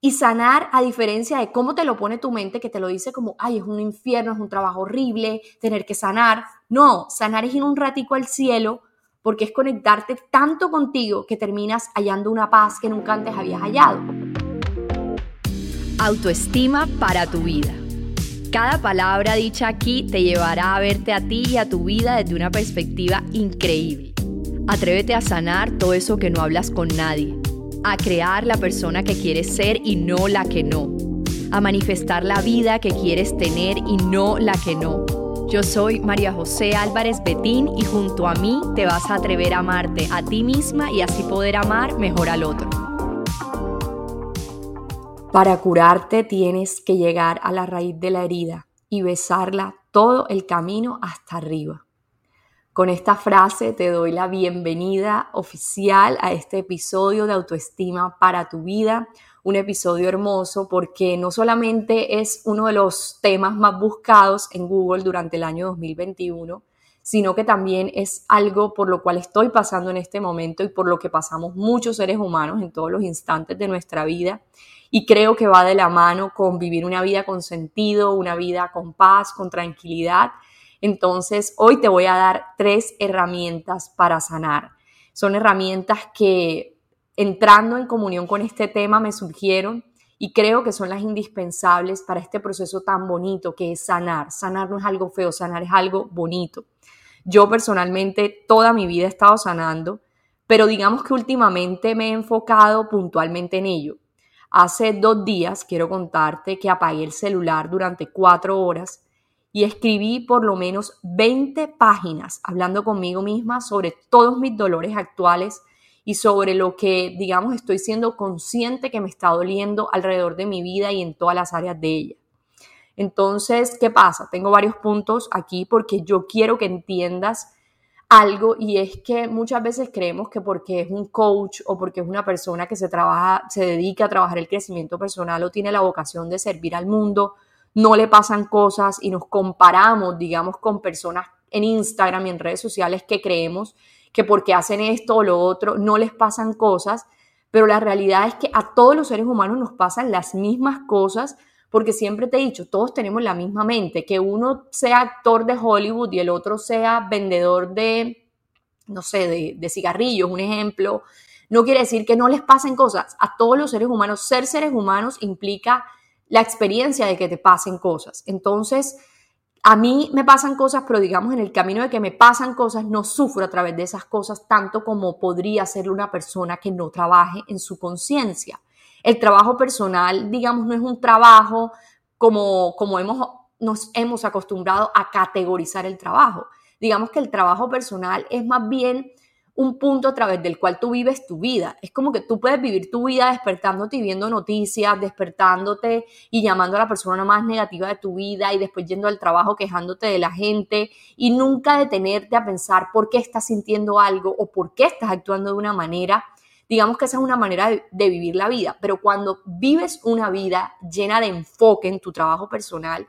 Y sanar, a diferencia de cómo te lo pone tu mente, que te lo dice como, ay, es un infierno, es un trabajo horrible, tener que sanar. No, sanar es ir un ratico al cielo porque es conectarte tanto contigo que terminas hallando una paz que nunca antes habías hallado. Autoestima para tu vida. Cada palabra dicha aquí te llevará a verte a ti y a tu vida desde una perspectiva increíble. Atrévete a sanar todo eso que no hablas con nadie a crear la persona que quieres ser y no la que no, a manifestar la vida que quieres tener y no la que no. Yo soy María José Álvarez Betín y junto a mí te vas a atrever a amarte a ti misma y así poder amar mejor al otro. Para curarte tienes que llegar a la raíz de la herida y besarla todo el camino hasta arriba. Con esta frase te doy la bienvenida oficial a este episodio de autoestima para tu vida, un episodio hermoso porque no solamente es uno de los temas más buscados en Google durante el año 2021, sino que también es algo por lo cual estoy pasando en este momento y por lo que pasamos muchos seres humanos en todos los instantes de nuestra vida. Y creo que va de la mano con vivir una vida con sentido, una vida con paz, con tranquilidad entonces, hoy te voy a dar tres herramientas para sanar. Son herramientas que entrando en comunión con este tema me surgieron y creo que son las indispensables para este proceso tan bonito que es sanar. Sanar no es algo feo, sanar es algo bonito. Yo personalmente toda mi vida he estado sanando, pero digamos que últimamente me he enfocado puntualmente en ello. Hace dos días quiero contarte que apagué el celular durante cuatro horas y escribí por lo menos 20 páginas hablando conmigo misma sobre todos mis dolores actuales y sobre lo que, digamos, estoy siendo consciente que me está doliendo alrededor de mi vida y en todas las áreas de ella. Entonces, ¿qué pasa? Tengo varios puntos aquí porque yo quiero que entiendas algo y es que muchas veces creemos que porque es un coach o porque es una persona que se trabaja, se dedica a trabajar el crecimiento personal o tiene la vocación de servir al mundo, no le pasan cosas y nos comparamos, digamos, con personas en Instagram y en redes sociales que creemos que porque hacen esto o lo otro no les pasan cosas, pero la realidad es que a todos los seres humanos nos pasan las mismas cosas porque siempre te he dicho, todos tenemos la misma mente, que uno sea actor de Hollywood y el otro sea vendedor de, no sé, de, de cigarrillos, un ejemplo, no quiere decir que no les pasen cosas. A todos los seres humanos, ser seres humanos implica la experiencia de que te pasen cosas. Entonces, a mí me pasan cosas, pero digamos en el camino de que me pasan cosas, no sufro a través de esas cosas tanto como podría hacerlo una persona que no trabaje en su conciencia. El trabajo personal, digamos, no es un trabajo como, como hemos, nos hemos acostumbrado a categorizar el trabajo. Digamos que el trabajo personal es más bien un punto a través del cual tú vives tu vida. Es como que tú puedes vivir tu vida despertándote y viendo noticias, despertándote y llamando a la persona más negativa de tu vida y después yendo al trabajo quejándote de la gente y nunca detenerte a pensar por qué estás sintiendo algo o por qué estás actuando de una manera. Digamos que esa es una manera de, vivir la vida, pero cuando vives una vida llena de enfoque en tu trabajo personal,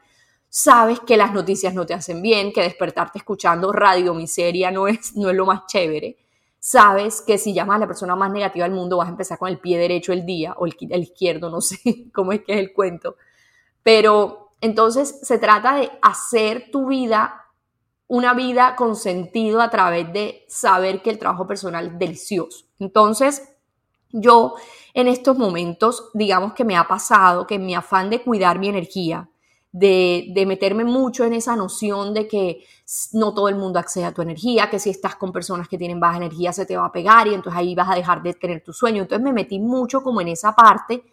sabes que las noticias no te hacen bien, que despertarte escuchando radio miseria no es, no es lo más chévere sabes que si llamas a la persona más negativa del mundo vas a empezar con el pie derecho el día o el, izquierdo, no sé cómo es que es el cuento. Pero entonces se trata de hacer tu vida una vida con sentido a través de saber que el trabajo personal es delicioso. Entonces, yo en estos momentos, digamos que me ha pasado que en mi afán de cuidar mi energía, de, meterme mucho en esa noción de que no todo el mundo accede a tu energía, que si estás con personas que tienen baja energía se te va a pegar y entonces ahí vas a dejar de tener tu sueño. Entonces me metí mucho como en esa parte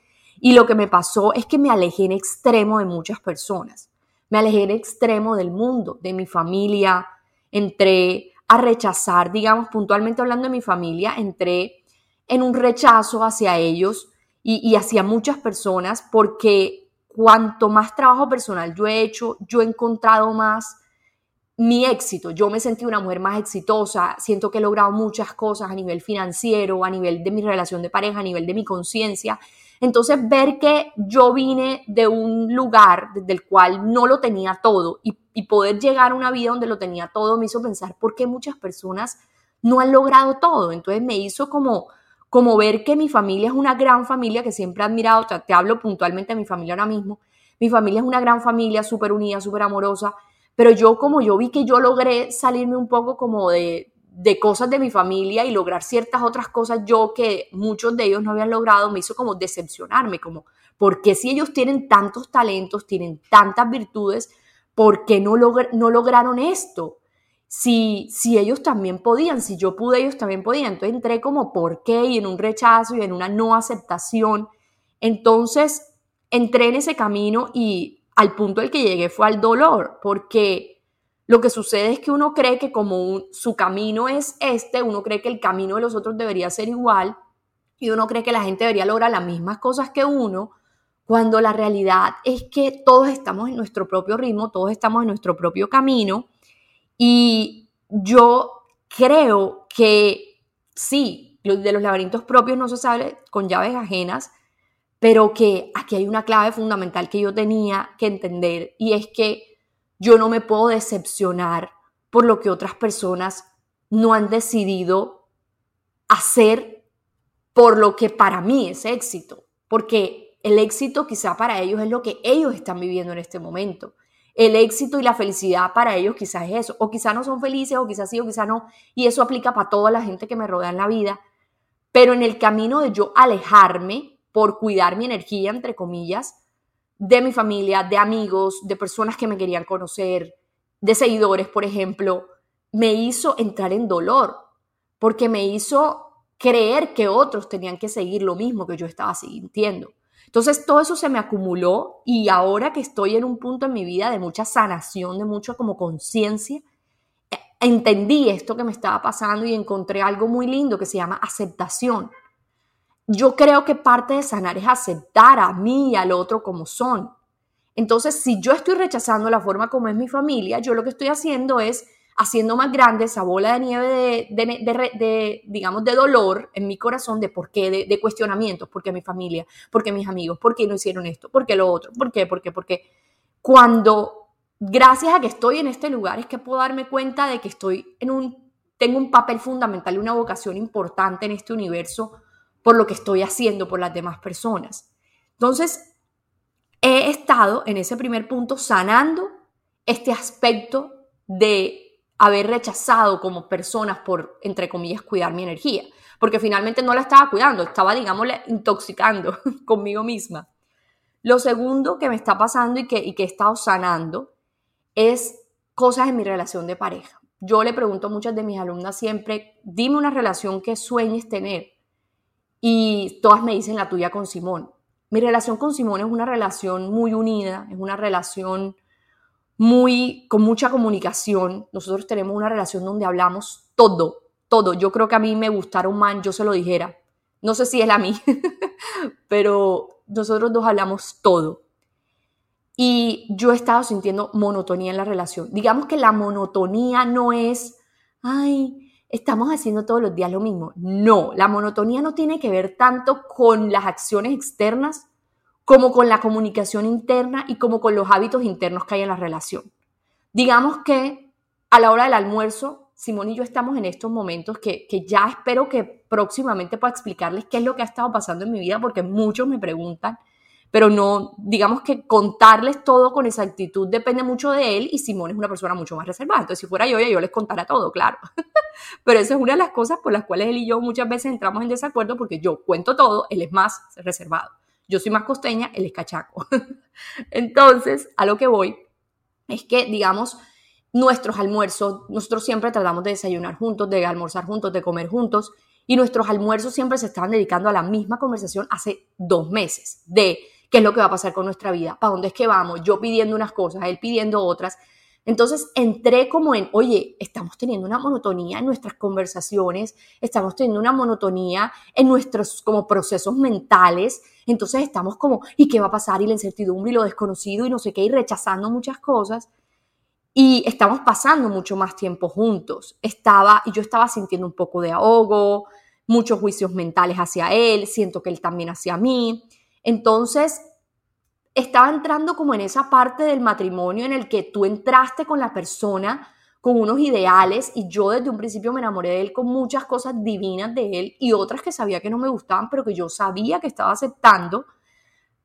y lo que me pasó es que me alejé en extremo de muchas personas. Me alejé en extremo del mundo, de mi familia, entré a rechazar, digamos, puntualmente hablando de mi familia, entré en un rechazo hacia ellos y, y hacia muchas personas porque cuanto más trabajo personal yo he hecho, yo he encontrado más mi éxito. Yo me sentí una mujer más exitosa, siento que he logrado muchas cosas a nivel financiero, a nivel de mi relación de pareja, a nivel de mi conciencia. Entonces, ver que yo vine de un lugar del cual no lo tenía todo y, y, poder llegar a una vida donde lo tenía todo me hizo pensar por qué muchas personas no han logrado todo. Entonces me hizo como, como ver que mi familia es una gran familia que siempre he admirado, te hablo puntualmente de mi familia ahora mismo, mi familia es una gran familia, súper unida, súper amorosa, pero yo como yo vi que yo logré salirme un poco como de, de cosas de mi familia y lograr ciertas otras cosas yo que muchos de ellos no habían logrado, me hizo como decepcionarme, como, ¿por qué si ellos tienen tantos talentos, tienen tantas virtudes, ¿por qué no, no lograron esto? Si, si ellos también podían, si yo pude, ellos también podían. Entonces entré como por qué y en un rechazo y en una no aceptación. Entonces entré en ese camino y al punto al que llegué fue al dolor, porque lo que sucede es que uno cree que como su camino es este, uno cree que el camino de los otros debería ser igual y uno cree que la gente debería lograr las mismas cosas que uno, cuando la realidad es que todos estamos en nuestro propio ritmo, todos estamos en nuestro propio camino y yo creo que sí, de los laberintos propios no se sabe con llaves ajenas, pero que aquí hay una clave fundamental que yo tenía que entender y es que yo no me puedo decepcionar por lo que otras personas no han decidido hacer por lo que para mí es éxito, porque el éxito quizá para ellos es lo que ellos están viviendo en este momento. El éxito y la felicidad para ellos quizás es eso, o quizá no son felices, o quizás sí, o quizá no, y eso aplica para toda la gente que me rodea en la vida, pero en el camino de yo alejarme por cuidar mi energía, entre comillas, de mi familia, de amigos, de personas que me querían conocer, de seguidores, por ejemplo, me hizo entrar en dolor, porque me hizo creer que otros tenían que seguir lo mismo que yo estaba sintiendo. Entonces todo eso se me acumuló y ahora que estoy en un punto en mi vida de mucha sanación, de mucha como conciencia, eh, entendí esto que me estaba pasando y encontré algo muy lindo que se llama aceptación yo creo que parte de sanar es aceptar a mí y al otro como son. Entonces, si yo estoy rechazando la forma como es mi familia, yo lo que estoy haciendo es haciendo más grande esa bola de nieve de, digamos, de dolor en mi corazón, de por qué, de, cuestionamientos, por qué mi familia, por qué mis amigos, por qué no hicieron esto, por qué lo otro, por qué, por qué, por qué. Cuando, gracias a que estoy en este lugar, es que puedo darme cuenta de que estoy en un, tengo un papel fundamental y una vocación importante en este universo por lo que estoy haciendo por las demás personas. Entonces, he estado en ese primer punto sanando este aspecto de haber rechazado como personas por, entre comillas, cuidar mi energía, porque finalmente no la estaba cuidando, estaba, digámosle, intoxicando conmigo misma. Lo segundo que me está pasando y que, y que he estado sanando es cosas en mi relación de pareja. Yo le pregunto a muchas de mis alumnas siempre, dime una relación que sueñes tener y todas me dicen la tuya con Simón. Mi relación con Simón es una relación muy unida, es una relación muy con mucha comunicación. Nosotros tenemos una relación donde hablamos todo, todo. Yo creo que a mí me gustara un man, yo se lo dijera. No sé si es a mí, pero nosotros dos hablamos todo. Y yo he estado sintiendo monotonía en la relación. Digamos que la monotonía no es, ay, estamos haciendo todos los días lo mismo. No, la monotonía no tiene que ver tanto con las acciones externas como con la comunicación interna y como con los hábitos internos que hay en la relación. Digamos que a la hora del almuerzo, Simón y yo estamos en estos momentos que, que ya espero que próximamente pueda explicarles qué es lo que ha estado pasando en mi vida, porque muchos me preguntan pero no, digamos que contarles todo con esa actitud depende mucho de él y Simón es una persona mucho más reservada. Entonces, si fuera yo, yo les contara todo, claro. pero esa es una de las cosas por las cuales él y yo muchas veces entramos en desacuerdo porque yo cuento todo, él es más reservado. Yo soy más costeña, él es cachaco. Entonces, a lo que voy es que, digamos, nuestros almuerzos, nosotros siempre tratamos de desayunar juntos, de almorzar juntos, de comer juntos, y nuestros almuerzos siempre se estaban dedicando a la misma conversación hace dos meses, de qué es lo que va a pasar con nuestra vida, para dónde es que vamos, yo pidiendo unas cosas, él pidiendo otras. Entonces entré como en, oye, estamos teniendo una monotonía en nuestras conversaciones, estamos teniendo una monotonía en nuestros como procesos mentales, entonces estamos como, ¿y qué va a pasar? Y la incertidumbre y lo desconocido y no sé qué, y rechazando muchas cosas. Y estamos pasando mucho más tiempo juntos. Estaba, y yo estaba sintiendo un poco de ahogo, muchos juicios mentales hacia él, siento que él también hacia mí. Entonces, estaba entrando como en esa parte del matrimonio en el que tú entraste con la persona con unos ideales y yo desde un principio me enamoré de él con muchas cosas divinas de él y otras que sabía que no me gustaban, pero que yo sabía que estaba aceptando,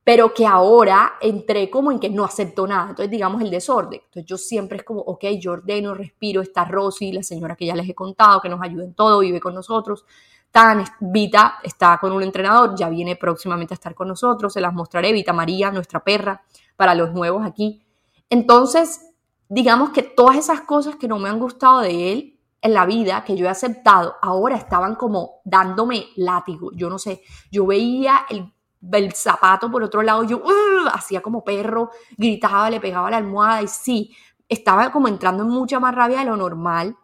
pero que ahora entré como en que no acepto nada. Entonces, digamos, el desorden. Entonces, yo siempre es como, ok, yo ordeno, respiro, está Rosy, la señora que ya les he contado, que nos ayuda en todo, vive con nosotros. Tan, Vita está con un entrenador, ya viene próximamente a estar con nosotros, se las mostraré, Vita María, nuestra perra, para los nuevos aquí. Entonces, digamos que todas esas cosas que no me han gustado de él en la vida, que yo he aceptado, ahora estaban como dándome látigo. Yo no sé, yo veía el, zapato por otro lado, yo hacía como perro, gritaba, le pegaba la almohada y sí, estaba como entrando en mucha más rabia de lo normal.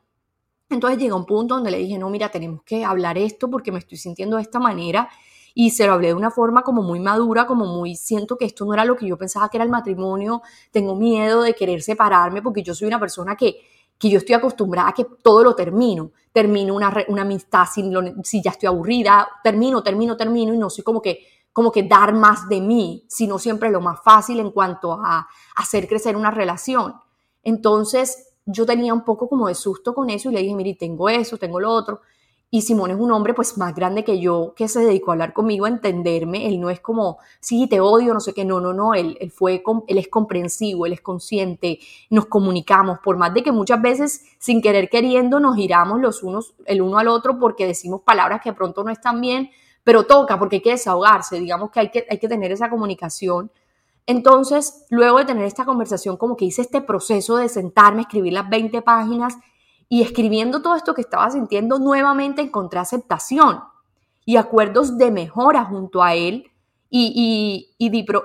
Entonces llegó un punto donde le dije, no, mira, tenemos que hablar esto porque me estoy sintiendo de esta manera y se lo hablé de una forma como muy madura, como muy, siento que esto no era lo que yo pensaba que era el matrimonio, tengo miedo de querer separarme porque yo soy una persona que, que yo estoy acostumbrada a que todo lo termino, termino una, una amistad si, si ya estoy aburrida, termino, termino, termino y no soy como que como que dar más de mí, sino siempre lo más fácil en cuanto a hacer crecer una relación. Entonces yo tenía un poco como de susto con eso y le dije, mire, tengo eso, tengo lo otro. Y Simón es un hombre pues más grande que yo que se dedicó a hablar conmigo, a entenderme. Él no es como, sí, te odio, no sé qué, no, no, no, él, él, fue, él es comprensivo, él es consciente, nos comunicamos, por más de que muchas veces sin querer queriendo nos giramos los unos, el uno al otro porque decimos palabras que pronto no están bien, pero toca porque hay que desahogarse, digamos que hay que, hay que tener esa comunicación. Entonces, luego de tener esta conversación, como que hice este proceso de sentarme, escribir las 20 páginas y escribiendo todo esto que estaba sintiendo, nuevamente encontré aceptación y acuerdos de mejora junto a él y,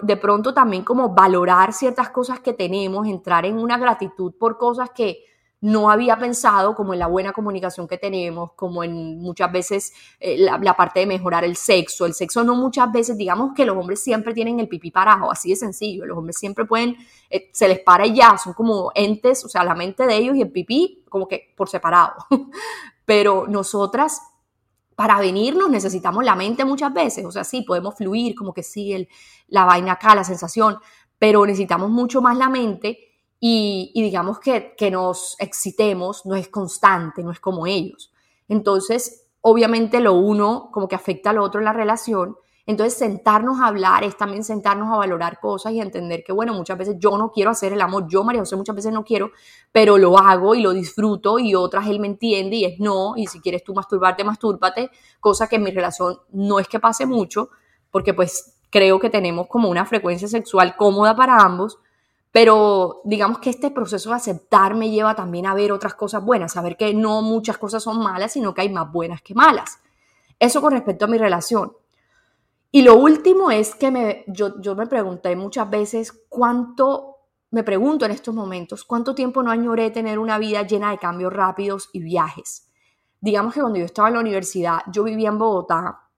de, pronto también como valorar ciertas cosas que tenemos, entrar en una gratitud por cosas que, no había pensado como en la buena comunicación que tenemos, como en muchas veces eh, la, parte de mejorar el sexo. El sexo no muchas veces, digamos que los hombres siempre tienen el pipí parado, así de sencillo. Los hombres siempre pueden, eh, se les para y ya, son como entes, o sea, la mente de ellos y el pipí como que por separado. Pero nosotras para venirnos necesitamos la mente muchas veces, o sea, sí, podemos fluir, como que sí, la vaina acá, la sensación, pero necesitamos mucho más la mente y, digamos que, que nos excitemos no es constante, no es como ellos. Entonces, obviamente lo uno como que afecta al otro en la relación. Entonces, sentarnos a hablar es también sentarnos a valorar cosas y entender que, bueno, muchas veces yo no quiero hacer el amor, yo, María José, muchas veces no quiero, pero lo hago y lo disfruto y otras él me entiende y es no, y si quieres tú masturbarte, mastúrbate, cosa que en mi relación no es que pase mucho, porque pues creo que tenemos como una frecuencia sexual cómoda para ambos, pero digamos que este proceso de aceptar me lleva también a ver otras cosas buenas, a ver que no muchas cosas son malas, sino que hay más buenas que malas. Eso con respecto a mi relación. Y lo último es que me, yo, yo me pregunté muchas veces cuánto, me pregunto en estos momentos, cuánto tiempo no añoré tener una vida llena de cambios rápidos y viajes. Digamos que cuando yo estaba en la universidad, yo vivía en Bogotá,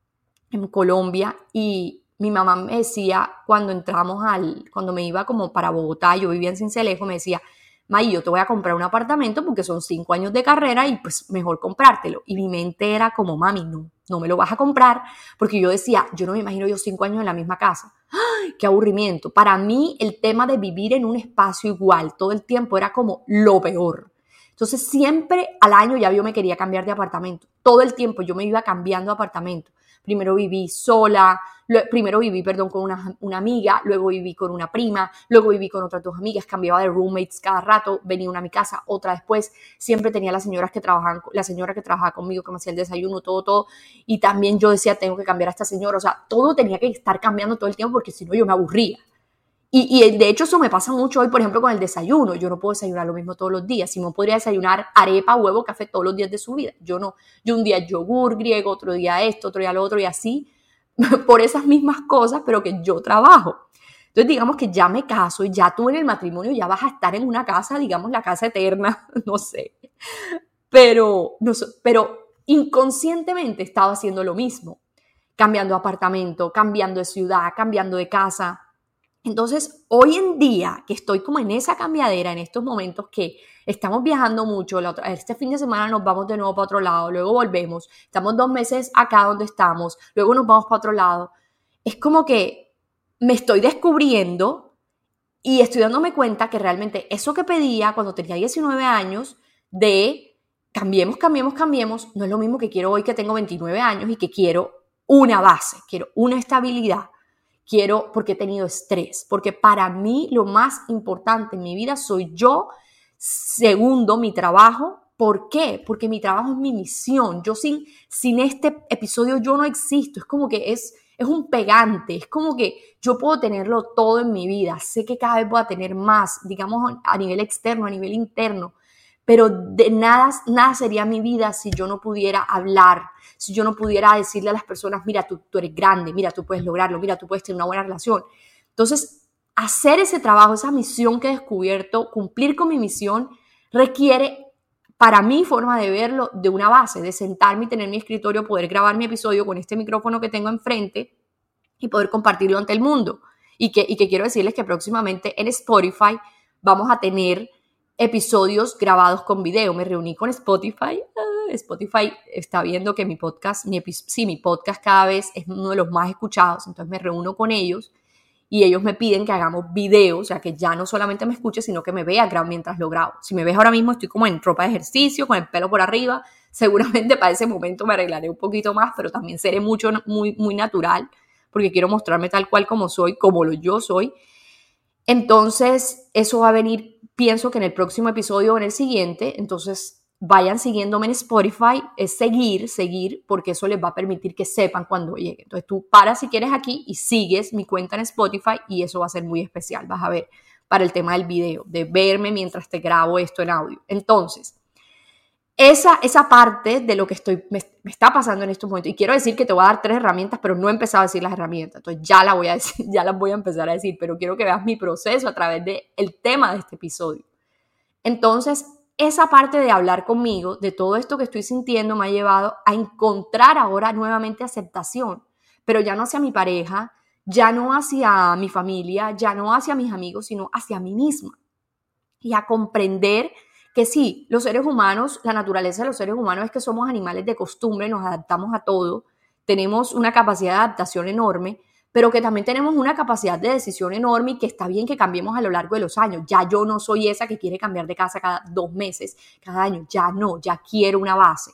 en Colombia, y mi mamá me decía cuando entramos al, cuando me iba como para Bogotá, yo vivía en Cincelejo, me decía, May, yo te voy a comprar un apartamento porque son cinco años de carrera y pues mejor comprártelo. Y mi mente era como, mami, no, no me lo vas a comprar porque yo decía, yo no me imagino yo cinco años en la misma casa. ¡Ay, qué aburrimiento! Para mí el tema de vivir en un espacio igual todo el tiempo era como lo peor. Entonces siempre al año ya yo me quería cambiar de apartamento. Todo el tiempo yo me iba cambiando de apartamento. Primero viví sola, primero viví, perdón, con una, una, amiga, luego viví con una prima, luego viví con otras dos amigas, cambiaba de roommates cada rato, venía una a mi casa, otra después, siempre tenía las señoras que trabajaban, la señora que trabajaba conmigo, que me hacía el desayuno, todo, todo, y también yo decía, tengo que cambiar a esta señora, o sea, todo tenía que estar cambiando todo el tiempo porque si no yo me aburría. Y, y, de hecho eso me pasa mucho hoy, por ejemplo, con el desayuno. Yo no puedo desayunar lo mismo todos los días. Simón podría desayunar arepa, huevo, café todos los días de su vida. Yo no. Yo un día yogur griego, otro día esto, otro día lo otro y así, por esas mismas cosas, pero que yo trabajo. Entonces digamos que ya me caso y ya tú en el matrimonio ya vas a estar en una casa, digamos la casa eterna, no sé. Pero, no, pero inconscientemente estaba haciendo lo mismo, cambiando de apartamento, cambiando de ciudad, cambiando de casa entonces, hoy en día, que estoy como en esa cambiadera, en estos momentos que estamos viajando mucho, este fin de semana nos vamos de nuevo para otro lado, luego volvemos, estamos dos meses acá donde estamos, luego nos vamos para otro lado, es como que me estoy descubriendo y estoy dándome cuenta que realmente eso que pedía cuando tenía 19 años, de cambiemos, cambiemos, cambiemos, no es lo mismo que quiero hoy que tengo 29 años y que quiero una base, quiero una estabilidad, quiero porque he tenido estrés, porque para mí lo más importante en mi vida soy yo, segundo mi trabajo, ¿Por qué? Porque mi trabajo es mi misión. Yo sin, sin este episodio yo no existo. Es como que es, es un pegante. Es como que yo puedo tenerlo todo en mi vida. Sé que cada vez voy a tener más, digamos, a nivel externo, a nivel interno pero de nada, nada sería mi vida si yo no pudiera hablar, si yo no pudiera decirle a las personas, mira, tú, tú eres grande, mira, tú puedes lograrlo, mira, tú puedes tener una buena relación. Entonces, hacer ese trabajo, esa misión que he descubierto, cumplir con mi misión, requiere, para mi forma de verlo, de una base, de sentarme y tener mi escritorio, poder grabar mi episodio con este micrófono que tengo enfrente y poder compartirlo ante el mundo. Y que, y que quiero decirles que próximamente en Spotify vamos a tener episodios grabados con video. Me reuní con Spotify. Ah, Spotify está viendo que mi podcast, mi sí, mi podcast cada vez es uno de los más escuchados. Entonces me reúno con ellos y ellos me piden que hagamos video, o sea, que ya no solamente me escuche, sino que me vea mientras lo grabo. Si me ves ahora mismo, estoy como en ropa de ejercicio, con el pelo por arriba. Seguramente para ese momento me arreglaré un poquito más, pero también seré mucho, muy, muy natural, porque quiero mostrarme tal cual como soy, como lo yo soy. Entonces, eso va a venir pienso que en el próximo episodio o en el siguiente, entonces vayan siguiéndome en Spotify, es seguir, seguir, porque eso les va a permitir que sepan cuando llegue. Entonces tú paras si quieres aquí y sigues mi cuenta en Spotify y eso va a ser muy especial, vas a ver, para el tema del video, de verme mientras te grabo esto en audio. Entonces, esa, esa parte de lo que estoy, me, está pasando en estos momentos, y quiero decir que te voy a dar tres herramientas, pero no he empezado a decir las herramientas, entonces ya, la voy a decir, ya las voy a empezar a decir, pero quiero que veas mi proceso a través del el tema de este episodio. Entonces, esa parte de hablar conmigo, de todo esto que estoy sintiendo, me ha llevado a encontrar ahora nuevamente aceptación, pero ya no hacia mi pareja, ya no hacia mi familia, ya no hacia mis amigos, sino hacia mí misma. Y a comprender que sí, los seres humanos, la naturaleza de los seres humanos es que somos animales de costumbre, nos adaptamos a todo, tenemos una capacidad de adaptación enorme, pero que también tenemos una capacidad de decisión enorme y que está bien que cambiemos a lo largo de los años. Ya yo no soy esa que quiere cambiar de casa cada dos meses, cada año, ya no, ya quiero una base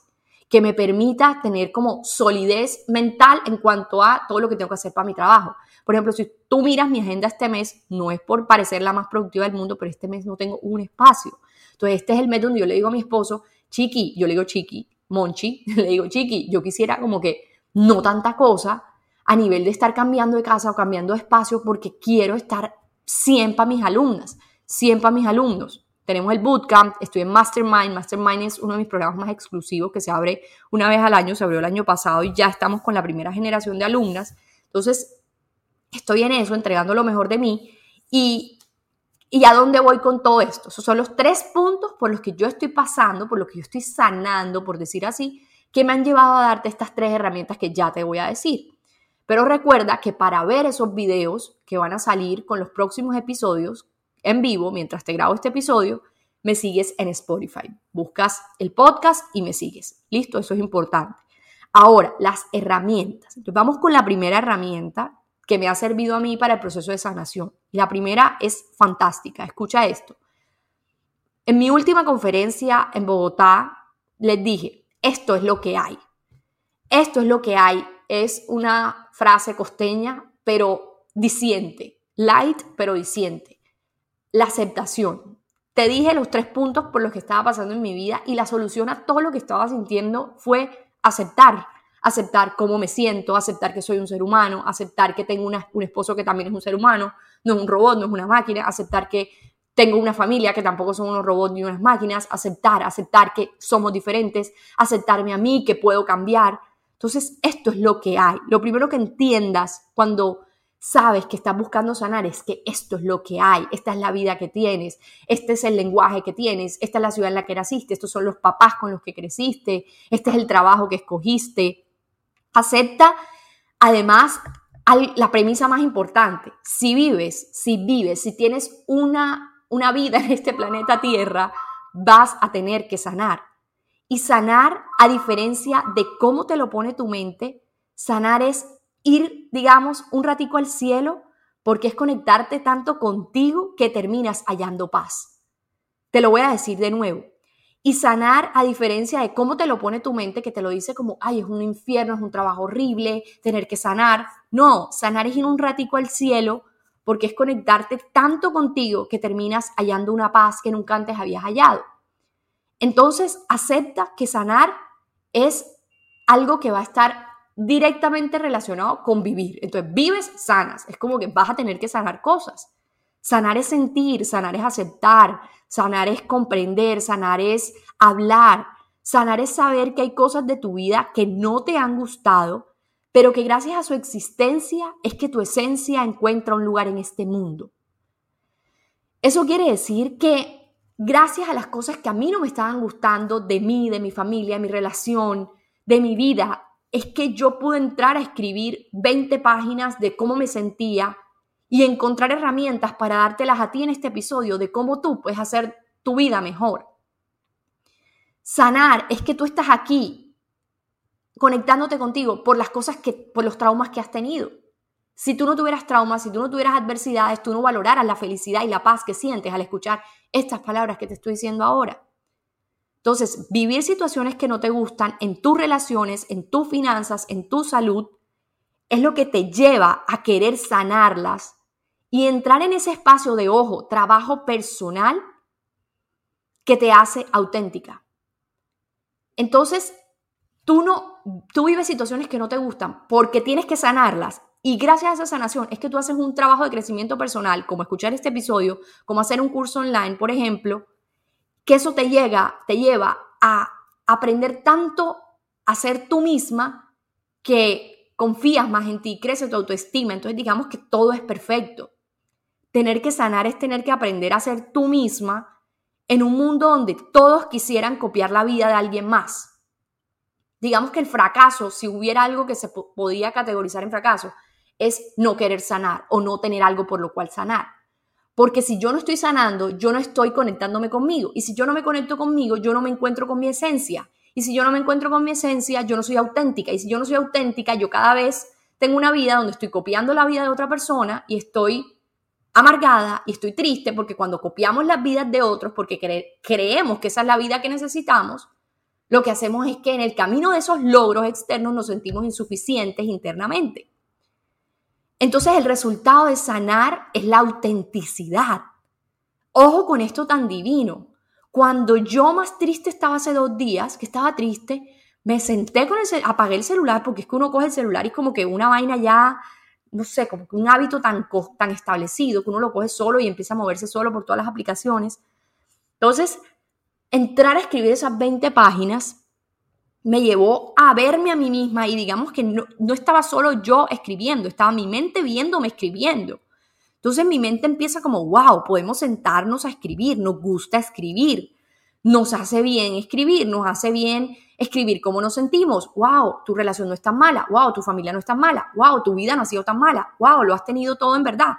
que me permita tener como solidez mental en cuanto a todo lo que tengo que hacer para mi trabajo. Por ejemplo, si tú miras mi agenda este mes, no es por parecer la más productiva del mundo, pero este mes no tengo un espacio. Entonces, este es el mes donde yo le digo a mi esposo, Chiqui, yo le digo Chiqui, Monchi, le digo Chiqui, yo quisiera como que no tanta cosa a nivel de estar cambiando de casa o cambiando de espacio porque quiero estar siempre a mis alumnas, siempre a mis alumnos. Tenemos el bootcamp, estoy en Mastermind. Mastermind es uno de mis programas más exclusivos que se abre una vez al año, se abrió el año pasado y ya estamos con la primera generación de alumnas. Entonces, estoy en eso, entregando lo mejor de mí. Y ¿Y a dónde voy con todo esto? Esos son los tres puntos por los que yo estoy pasando, por los que yo estoy sanando, por decir así, que me han llevado a darte estas tres herramientas que ya te voy a decir. Pero recuerda que para ver esos videos que van a salir con los próximos episodios en vivo, mientras te grabo este episodio, me sigues en Spotify. Buscas el podcast y me sigues. Listo, eso es importante. Ahora, las herramientas. Vamos con la primera herramienta que me ha servido a mí para el proceso de sanación. La primera es fantástica. Escucha esto. En mi última conferencia en Bogotá, les dije, esto es lo que hay. Esto es lo que hay. Es una frase costeña, pero diciente. Light, pero diciente. La aceptación. Te dije los tres puntos por los que estaba pasando en mi vida y la solución a todo lo que estaba sintiendo fue aceptar aceptar cómo me siento, aceptar que soy un ser humano, aceptar que tengo un esposo que también es un ser humano, no es un robot, no es una máquina, aceptar que tengo una familia que tampoco son unos robots ni unas máquinas, aceptar, aceptar que somos diferentes, aceptarme a mí, que puedo cambiar. Entonces, esto es lo que hay. Lo primero que entiendas cuando sabes que estás buscando sanar es que esto es lo que hay, esta es la vida que tienes, este es el lenguaje que tienes, esta es la ciudad en la que naciste, estos son los papás con los que creciste, este es el trabajo que escogiste, Acepta, además, la premisa más importante. Si vives, si vives, si tienes una, una vida en este planeta Tierra, vas a tener que sanar. Y sanar, a diferencia de cómo te lo pone tu mente, sanar es ir, digamos, un ratico al cielo, porque es conectarte tanto contigo que terminas hallando paz. Te lo voy a decir de nuevo. Y sanar, a diferencia de cómo te lo pone tu mente, que te lo dice como, ay, es un infierno, es un trabajo horrible, tener que sanar. No, sanar es ir un ratico al cielo porque es conectarte tanto contigo que terminas hallando una paz que nunca antes habías hallado. Entonces, acepta que sanar es algo que va a estar directamente relacionado con vivir. Entonces, vives, sanas. Es como que vas a tener que sanar cosas. Sanar es sentir, sanar es aceptar, sanar es comprender, sanar es hablar, sanar es saber que hay cosas de tu vida que no te han gustado, pero que gracias a su existencia es que tu esencia encuentra un lugar en este mundo. Eso quiere decir que gracias a las cosas que a mí no me estaban gustando de mí, de mi familia, de mi relación, de mi vida, es que yo pude entrar a escribir 20 páginas de cómo me sentía y encontrar herramientas para dártelas a ti en este episodio de cómo tú puedes hacer tu vida mejor. Sanar es que tú estás aquí conectándote contigo por las cosas que, por los traumas que has tenido. Si tú no tuvieras traumas, si tú no tuvieras adversidades, tú no valoraras la felicidad y la paz que sientes al escuchar estas palabras que te estoy diciendo ahora. Entonces, vivir situaciones que no te gustan en tus relaciones, en tus finanzas, en tu salud, es lo que te lleva a querer sanarlas y entrar en ese espacio de ojo, trabajo personal que te hace auténtica. Entonces, tú no tú vives situaciones que no te gustan porque tienes que sanarlas y gracias a esa sanación es que tú haces un trabajo de crecimiento personal, como escuchar este episodio, como hacer un curso online, por ejemplo, que eso te llega, te lleva a aprender tanto a ser tú misma que confías más en ti, crece tu autoestima, entonces digamos que todo es perfecto. Tener que sanar es tener que aprender a ser tú misma en un mundo donde todos quisieran copiar la vida de alguien más. Digamos que el fracaso, si hubiera algo que se podía categorizar en fracaso, es no querer sanar o no tener algo por lo cual sanar. Porque si yo no estoy sanando, yo no estoy conectándome conmigo. Y si yo no me conecto conmigo, yo no me encuentro con mi esencia. Y si yo no me encuentro con mi esencia, yo no soy auténtica. Y si yo no soy auténtica, yo cada vez tengo una vida donde estoy copiando la vida de otra persona y estoy amargada y estoy triste porque cuando copiamos las vidas de otros, porque creemos que esa es la vida que necesitamos, lo que hacemos es que en el camino de esos logros externos nos sentimos insuficientes internamente. Entonces el resultado de sanar es la autenticidad. Ojo con esto tan divino. Cuando yo más triste estaba hace dos días, que estaba triste, me senté con el apagué el celular porque es que uno coge el celular y es como que una vaina ya, no sé, como que un hábito tan, tan establecido que uno lo coge solo y empieza a moverse solo por todas las aplicaciones. Entonces, entrar a escribir esas 20 páginas me llevó a verme a mí misma y digamos que no, estaba solo yo escribiendo, estaba mi mente viéndome escribiendo. Entonces mi mente empieza como, wow, podemos sentarnos a escribir, nos gusta escribir, nos hace bien escribir, nos hace bien escribir cómo nos sentimos, wow, tu relación no es tan mala, wow, tu familia no es tan mala, wow, tu vida no ha sido tan mala, wow, lo has tenido todo en verdad,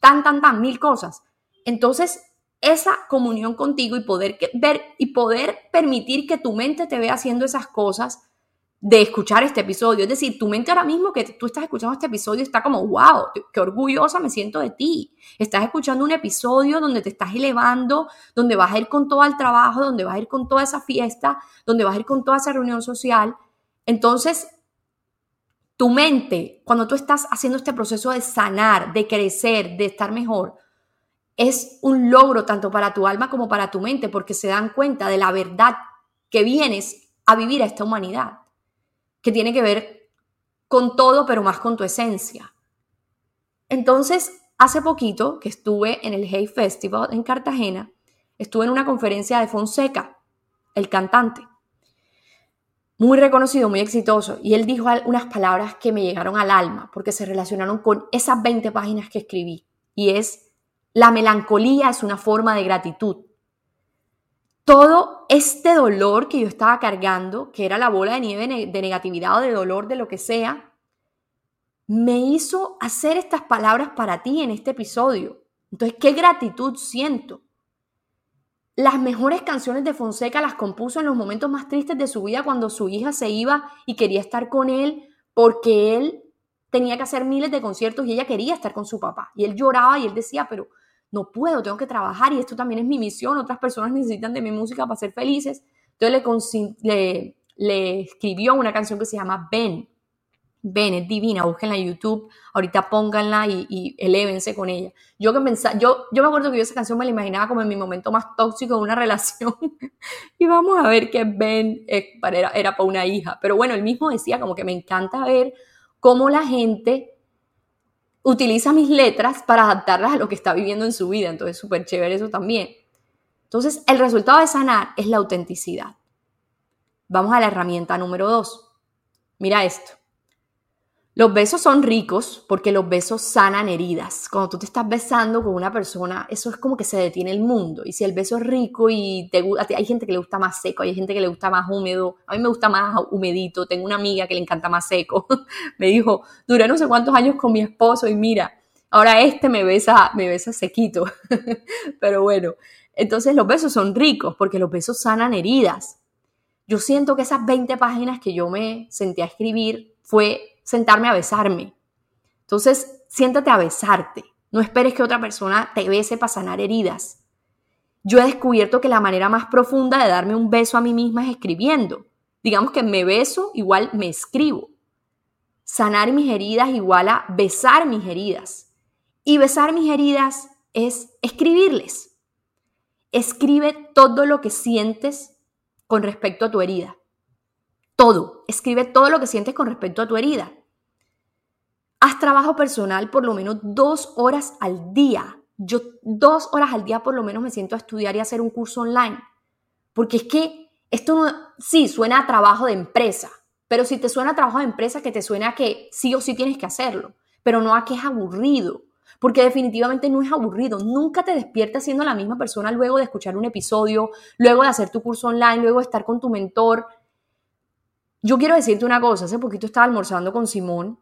tan, tan, tan, mil cosas. Entonces esa comunión contigo y poder ver y poder permitir que tu mente te vea haciendo esas cosas de escuchar este episodio. Es decir, tu mente ahora mismo que tú estás escuchando este episodio está como, wow, qué orgullosa me siento de ti. Estás escuchando un episodio donde te estás elevando, donde vas a ir con todo el trabajo, donde vas a ir con toda esa fiesta, donde vas a ir con toda esa reunión social. Entonces, tu mente, cuando tú estás haciendo este proceso de sanar, de crecer, de estar mejor, es un logro tanto para tu alma como para tu mente, porque se dan cuenta de la verdad que vienes a vivir a esta humanidad, que tiene que ver con todo, pero más con tu esencia. Entonces, hace poquito que estuve en el Hey Festival en Cartagena, estuve en una conferencia de Fonseca, el cantante, muy reconocido, muy exitoso, y él dijo unas palabras que me llegaron al alma, porque se relacionaron con esas 20 páginas que escribí, y es la melancolía es una forma de gratitud. Todo este dolor que yo estaba cargando, que era la bola de nieve de negatividad o de dolor, de lo que sea, me hizo hacer estas palabras para ti en este episodio. Entonces, ¿qué gratitud siento? Las mejores canciones de Fonseca las compuso en los momentos más tristes de su vida cuando su hija se iba y quería estar con él porque él tenía que hacer miles de conciertos y ella quería estar con su papá. Y él lloraba y él decía, pero no puedo, tengo que trabajar y esto también es mi misión, otras personas necesitan de mi música para ser felices. Entonces le, escribió una canción que se llama Ben. Ben es divina, búsquenla en YouTube, ahorita pónganla y, y elévense con ella. Yo que pensaba, yo, yo me acuerdo que yo esa canción me la imaginaba como en mi momento más tóxico de una relación. y vamos a ver que Ben era, era para una hija. Pero bueno, él mismo decía como que me encanta ver cómo la gente utiliza mis letras para adaptarlas a lo que está viviendo en su vida. Entonces, súper chévere eso también. Entonces, el resultado de sanar es la autenticidad. Vamos a la herramienta número dos. Mira esto. Los besos son ricos porque los besos sanan heridas. Cuando tú te estás besando con una persona, eso es como que se detiene el mundo. Y si el beso es rico y te, hay gente que le gusta más seco, hay gente que le gusta más húmedo, a mí me gusta más humedito. Tengo una amiga que le encanta más seco. me dijo, duré no sé cuántos años con mi esposo y mira, ahora este me besa, me besa sequito. Pero bueno, entonces los besos son ricos porque los besos sanan heridas. Yo siento que esas 20 páginas que yo me senté a escribir fue sentarme a besarme. Entonces, siéntate a besarte. No esperes que otra persona te bese para sanar heridas. Yo he descubierto que la manera más profunda de darme un beso a mí misma es escribiendo. Digamos que me beso igual me escribo. Sanar mis heridas igual a besar mis heridas. Y besar mis heridas es escribirles. Escribe todo lo que sientes con respecto a tu herida. Todo. Escribe todo lo que sientes con respecto a tu herida. Haz trabajo personal por lo menos dos horas al día. Yo dos horas al día por lo menos me siento a estudiar y hacer un curso online. Porque es que esto no, sí, suena a trabajo de empresa, pero si te suena a trabajo de empresa, que te suena a que sí o sí tienes que hacerlo, pero no a que es aburrido, porque definitivamente no es aburrido. Nunca te despiertas siendo la misma persona luego de escuchar un episodio, luego de hacer tu curso online, luego de estar con tu mentor. Yo quiero decirte una cosa, hace poquito estaba almorzando con Simón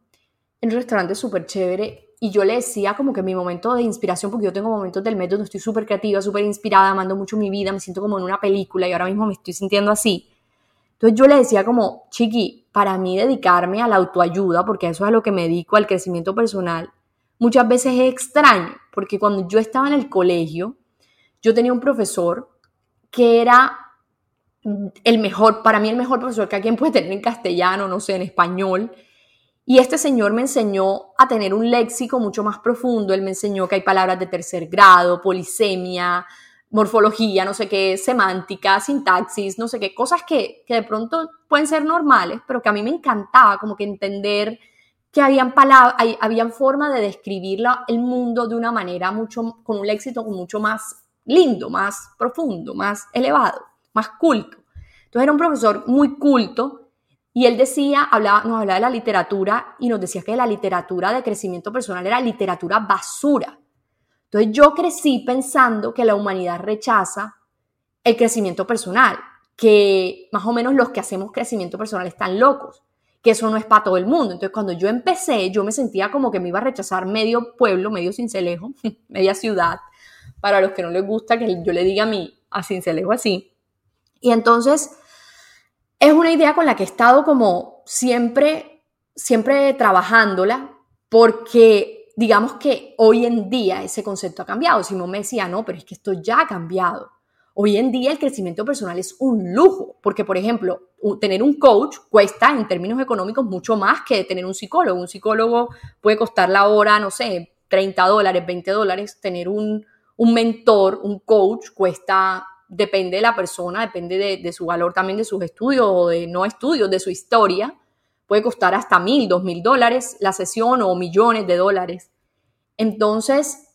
en un restaurante súper chévere y yo le decía como que mi momento de inspiración, porque yo tengo momentos del método donde estoy súper creativa, súper inspirada, amando mucho mi vida, me siento como en una película y ahora mismo me estoy sintiendo así. Entonces yo le decía como, chiqui, para mí dedicarme a la autoayuda, porque eso es a lo que me dedico, al crecimiento personal, muchas veces es extraño, porque cuando yo estaba en el colegio, yo tenía un profesor que era el mejor, para mí el mejor profesor que alguien puede tener en castellano, no sé, en español. Y este señor me enseñó a tener un léxico mucho más profundo. Él me enseñó que hay palabras de tercer grado, polisemia, morfología, no sé qué, semántica, sintaxis, no sé qué, cosas que, que de pronto pueden ser normales, pero que a mí me encantaba como que entender que habían palabras, habían forma de describir el mundo de una manera mucho, con un léxico mucho más lindo, más profundo, más elevado más culto. Entonces era un profesor muy culto y él decía, hablaba, nos hablaba de la literatura y nos decía que la literatura de crecimiento personal era literatura basura. Entonces yo crecí pensando que la humanidad rechaza el crecimiento personal, que más o menos los que hacemos crecimiento personal están locos, que eso no es para todo el mundo. Entonces cuando yo empecé, yo me sentía como que me iba a rechazar medio pueblo, medio cincelejo, media ciudad, para los que no les gusta que yo le diga a mí a cincelejo así. Y entonces es una idea con la que he estado como siempre, siempre trabajándola, porque digamos que hoy en día ese concepto ha cambiado. Simón me decía, no, pero es que esto ya ha cambiado. Hoy en día el crecimiento personal es un lujo, porque por ejemplo, tener un coach cuesta en términos económicos mucho más que tener un psicólogo. Un psicólogo puede costar la hora, no sé, 30 dólares, 20 dólares. Tener un, un mentor, un coach, cuesta depende de la persona, depende de, su valor también de sus estudios o de no estudios, de su historia. Puede costar hasta mil, dos mil dólares la sesión o millones de dólares. Entonces,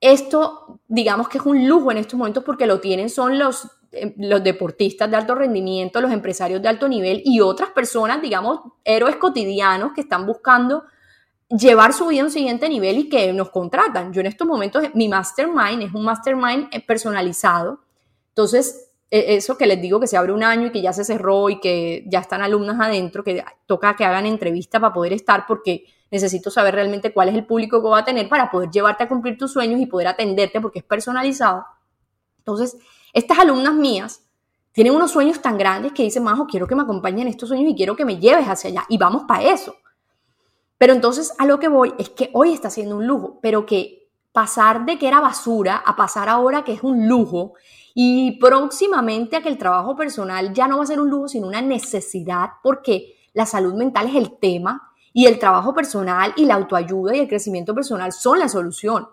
esto digamos que es un lujo en estos momentos porque lo tienen son los, eh, los deportistas de alto rendimiento, los empresarios de alto nivel y otras personas, digamos, héroes cotidianos que están buscando llevar su vida a un siguiente nivel y que nos contratan. Yo en estos momentos, mi mastermind es un mastermind eh, personalizado entonces, e, eso que les digo que se abre un año y que ya se cerró y que ya están alumnas adentro, que toca que hagan entrevista para poder estar porque necesito saber realmente cuál es el público que va a tener para poder llevarte a cumplir tus sueños y poder atenderte porque es personalizado. Entonces, estas alumnas mías tienen unos sueños tan grandes que dicen, Majo, quiero que me acompañen estos sueños y quiero que me lleves hacia allá y vamos para eso. Pero entonces a lo que voy es que hoy está siendo un lujo, pero que pasar de que era basura a pasar ahora que es un lujo y próximamente a que el trabajo personal ya no va a ser un lujo, sino una necesidad, porque la salud mental es el tema y el trabajo personal y la autoayuda y el crecimiento personal son la solución.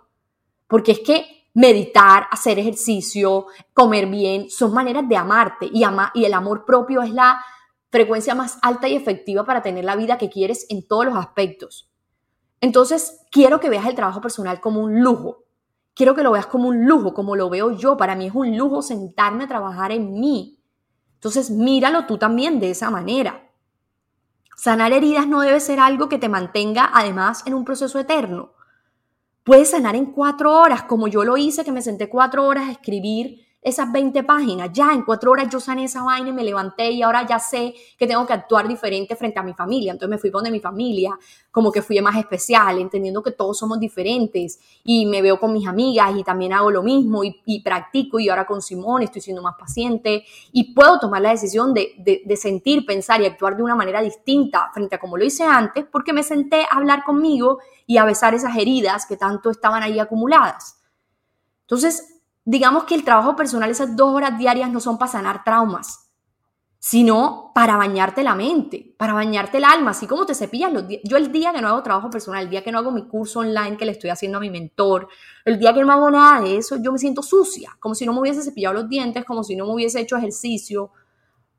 Porque es que meditar, hacer ejercicio, comer bien, son maneras de amarte y, el amor propio es la frecuencia más alta y efectiva para tener la vida que quieres en todos los aspectos. Entonces, quiero que veas el trabajo personal como un lujo. Quiero que lo veas como un lujo, como lo veo yo. Para mí es un lujo sentarme a trabajar en mí. Entonces, míralo tú también de esa manera. Sanar heridas no debe ser algo que te mantenga además en un proceso eterno. Puedes sanar en cuatro horas, como yo lo hice, que me senté cuatro horas a escribir esas 20 páginas. Ya en cuatro horas yo sané esa vaina y me levanté y ahora ya sé que tengo que actuar diferente frente a mi familia. Entonces me fui con de mi familia, como que fui más especial, entendiendo que todos somos diferentes y me veo con mis amigas y también hago lo mismo y, practico y ahora con Simón estoy siendo más paciente y puedo tomar la decisión de, de sentir, pensar y actuar de una manera distinta frente a como lo hice antes porque me senté a hablar conmigo y a besar esas heridas que tanto estaban ahí acumuladas. Entonces, digamos que el trabajo personal, esas dos horas diarias no son para sanar traumas, sino para bañarte la mente, para bañarte el alma, así como te cepillas los días. Yo el día que no hago trabajo personal, el día que no hago mi curso online que le estoy haciendo a mi mentor, el día que no hago nada de eso, yo me siento sucia, como si no me hubiese cepillado los dientes, como si no me hubiese hecho ejercicio,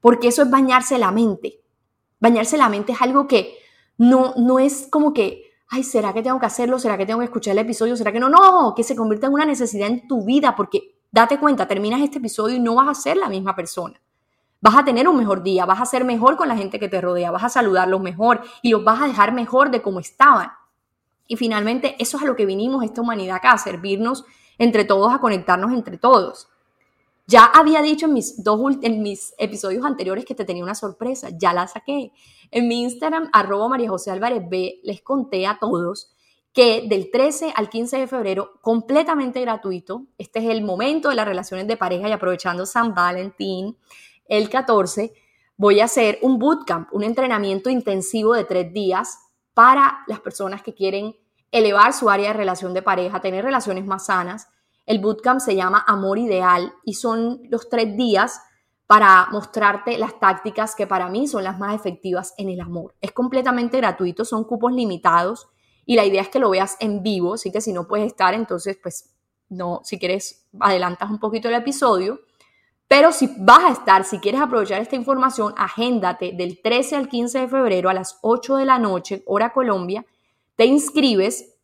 porque eso es bañarse la mente. Bañarse la mente es algo que no, no es como que ay, ¿será que tengo que hacerlo? ¿Será que tengo que escuchar el episodio? ¿Será que no? No, que se convierta en una necesidad en tu vida, porque date cuenta, terminas este episodio y no vas a ser la misma persona. Vas a tener un mejor día, vas a ser mejor con la gente que te rodea, vas a saludarlos mejor y los vas a dejar mejor de como estaban. Y finalmente, eso es a lo que vinimos esta humanidad acá, a servirnos entre todos, a conectarnos entre todos. Ya había dicho en mis, dos, en mis episodios anteriores que te tenía una sorpresa, ya la saqué. En mi Instagram, arroba María José Álvarez B, les conté a todos que del 13 al 15 de febrero, completamente gratuito, este es el momento de las relaciones de pareja y aprovechando San Valentín, el 14, voy a hacer un bootcamp, un entrenamiento intensivo de tres días para las personas que quieren elevar su área de relación de pareja, tener relaciones más sanas. El bootcamp se llama Amor Ideal y son los tres días para mostrarte las tácticas que para mí son las más efectivas en el amor. Es completamente gratuito, son cupos limitados y la idea es que lo veas en vivo, así que si no puedes estar, entonces pues no, si quieres adelantas un poquito el episodio. Pero si vas a estar, si quieres aprovechar esta información, agéndate del 13 al 15 de febrero a las 8 de la noche, hora Colombia, te inscribes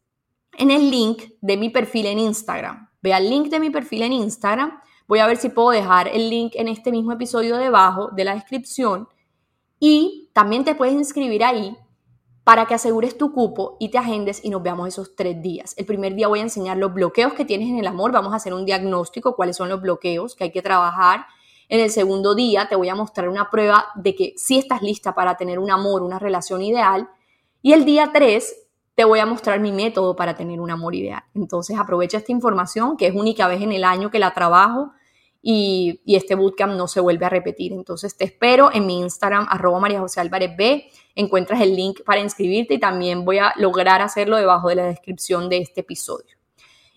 en el link de mi perfil en Instagram. Ve al link de mi perfil en Instagram. Voy a ver si puedo dejar el link en este mismo episodio debajo de la descripción. Y también te puedes inscribir ahí para que asegures tu cupo y te agendes y nos veamos esos tres días. El primer día voy a enseñar los bloqueos que tienes en el amor. Vamos a hacer un diagnóstico, cuáles son los bloqueos que hay que trabajar. En el segundo día te voy a mostrar una prueba de que sí estás lista para tener un amor, una relación ideal. Y el día tres te voy a mostrar mi método para tener un amor ideal. Entonces aprovecha esta información que es única vez en el año que la trabajo y, este bootcamp no se vuelve a repetir. Entonces te espero en mi Instagram, arroba María José Álvarez B. Encuentras el link para inscribirte y también voy a lograr hacerlo debajo de la descripción de este episodio.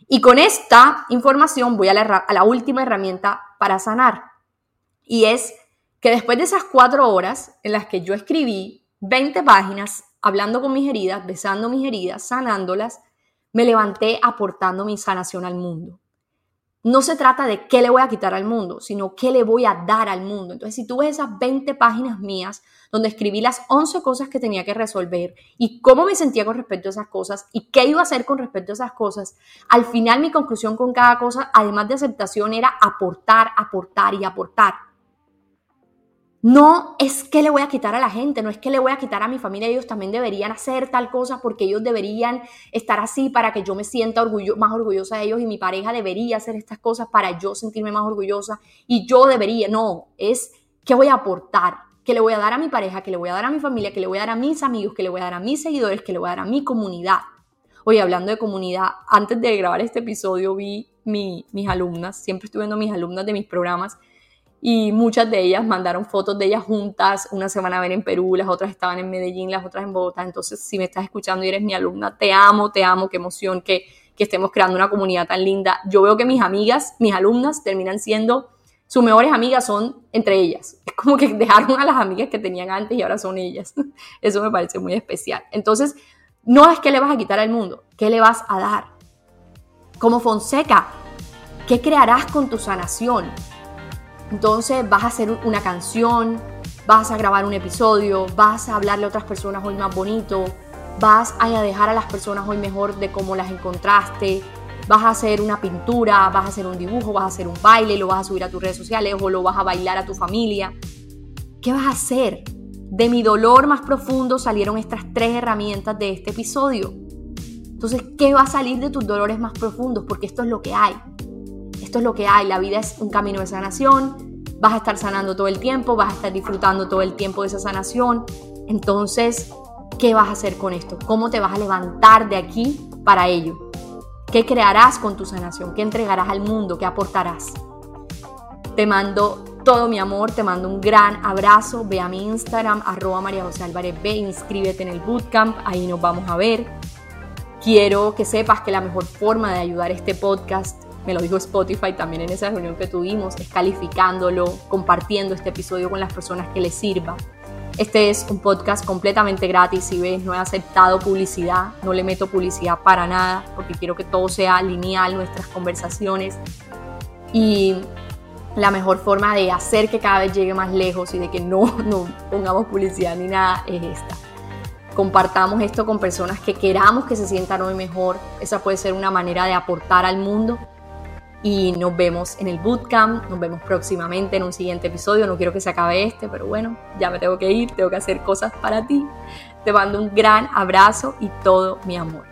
Y con esta información voy a la, a la última herramienta para sanar. Y es que después de esas cuatro horas en las que yo escribí 20 páginas hablando con mis heridas, besando mis heridas, sanándolas, me levanté aportando mi sanación al mundo. No se trata de qué le voy a quitar al mundo, sino qué le voy a dar al mundo. Entonces, si tú ves esas 20 páginas mías donde escribí las 11 cosas que tenía que resolver y cómo me sentía con respecto a esas cosas y qué iba a hacer con respecto a esas cosas, al final mi conclusión con cada cosa, además de aceptación, era aportar, aportar y aportar. No es que le voy a quitar a la gente, no es que le voy a quitar a mi familia, ellos también deberían hacer tal cosa porque ellos deberían estar así para que yo me sienta más orgullosa de ellos y mi pareja debería hacer estas cosas para yo sentirme más orgullosa y yo debería, no, es que voy a aportar, que le voy a dar a mi pareja, que le voy a dar a mi familia, que le voy a dar a mis amigos, que le voy a dar a mis seguidores, que le voy a dar a mi comunidad. Oye, hablando de comunidad, antes de grabar este episodio vi mis alumnas, siempre estuve viendo mis alumnas de mis programas y muchas de ellas mandaron fotos de ellas juntas, una semana a ver en Perú, las otras estaban en Medellín, las otras en Bogotá, entonces si me estás escuchando y eres mi alumna, te amo, te amo, qué emoción que, que estemos creando una comunidad tan linda. Yo veo que mis amigas, mis alumnas terminan siendo sus mejores amigas son entre ellas. Es como que dejaron a las amigas que tenían antes y ahora son ellas. Eso me parece muy especial. Entonces, no es que le vas a quitar al mundo, ¿qué le vas a dar? Como Fonseca, ¿qué crearás con tu sanación? Entonces vas a hacer una canción, vas a grabar un episodio, vas a hablarle a otras personas hoy más bonito, vas a dejar a las personas hoy mejor de cómo las encontraste, vas a hacer una pintura, vas a hacer un dibujo, vas a hacer un baile, lo vas a subir a tus redes sociales o lo vas a bailar a tu familia. ¿Qué vas a hacer? De mi dolor más profundo salieron estas tres herramientas de este episodio. Entonces, ¿qué va a salir de tus dolores más profundos? Porque esto es lo que hay. Esto es lo que hay. La vida es un camino de sanación. Vas a estar sanando todo el tiempo, vas a estar disfrutando todo el tiempo de esa sanación. Entonces, ¿qué vas a hacer con esto? ¿Cómo te vas a levantar de aquí para ello? ¿Qué crearás con tu sanación? ¿Qué entregarás al mundo? ¿Qué aportarás? Te mando todo mi amor, te mando un gran abrazo. Ve a mi Instagram, arroba María José Álvarez B, inscríbete en el bootcamp, ahí nos vamos a ver. Quiero que sepas que la mejor forma de ayudar este podcast, me lo dijo Spotify también en esa reunión que tuvimos, es calificándolo, compartiendo este episodio con las personas que les sirva. Este es un podcast completamente gratis, si ves, no he aceptado publicidad, no le meto publicidad para nada, porque quiero que todo sea lineal, nuestras conversaciones. Y la mejor forma de hacer que cada vez llegue más lejos y de que no, no pongamos publicidad ni nada es esta. Compartamos esto con personas que queramos que se sientan hoy mejor. Esa puede ser una manera de aportar al mundo y nos vemos en el bootcamp, nos vemos próximamente en un siguiente episodio. No quiero que se acabe este, pero bueno, ya me tengo que ir, tengo que hacer cosas para ti. Te mando un gran abrazo y todo mi amor.